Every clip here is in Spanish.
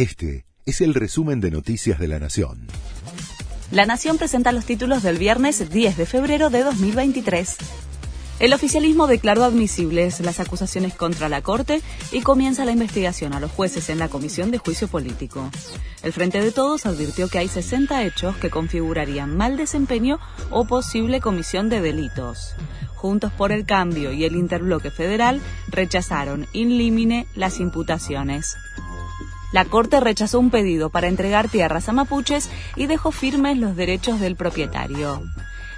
Este es el resumen de Noticias de la Nación. La Nación presenta los títulos del viernes 10 de febrero de 2023. El oficialismo declaró admisibles las acusaciones contra la Corte y comienza la investigación a los jueces en la Comisión de Juicio Político. El Frente de Todos advirtió que hay 60 hechos que configurarían mal desempeño o posible comisión de delitos. Juntos por el Cambio y el Interbloque Federal rechazaron in limine las imputaciones. La Corte rechazó un pedido para entregar tierras a mapuches y dejó firmes los derechos del propietario.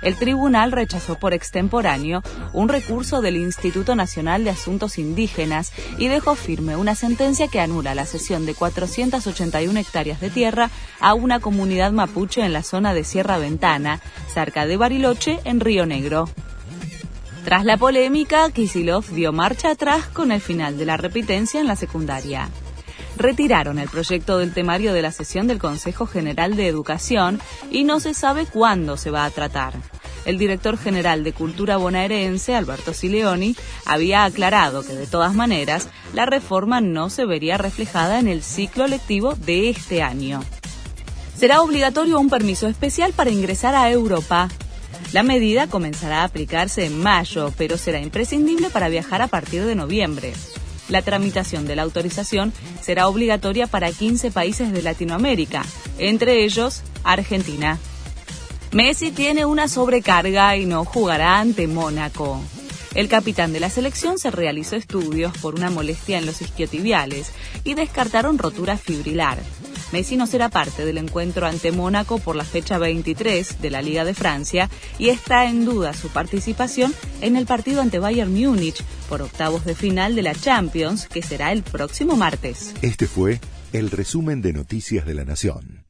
El tribunal rechazó por extemporáneo un recurso del Instituto Nacional de Asuntos Indígenas y dejó firme una sentencia que anula la cesión de 481 hectáreas de tierra a una comunidad mapuche en la zona de Sierra Ventana, cerca de Bariloche, en Río Negro. Tras la polémica, Kisilov dio marcha atrás con el final de la repitencia en la secundaria retiraron el proyecto del temario de la sesión del Consejo General de Educación y no se sabe cuándo se va a tratar. El director general de Cultura bonaerense, Alberto Sileoni, había aclarado que de todas maneras la reforma no se vería reflejada en el ciclo lectivo de este año. Será obligatorio un permiso especial para ingresar a Europa. La medida comenzará a aplicarse en mayo, pero será imprescindible para viajar a partir de noviembre. La tramitación de la autorización será obligatoria para 15 países de Latinoamérica, entre ellos Argentina. Messi tiene una sobrecarga y no jugará ante Mónaco. El capitán de la selección se realizó estudios por una molestia en los isquiotibiales y descartaron rotura fibrilar. Messi no será parte del encuentro ante Mónaco por la fecha 23 de la Liga de Francia y está en duda su participación en el partido ante Bayern Múnich por octavos de final de la Champions, que será el próximo martes. Este fue el resumen de Noticias de la Nación.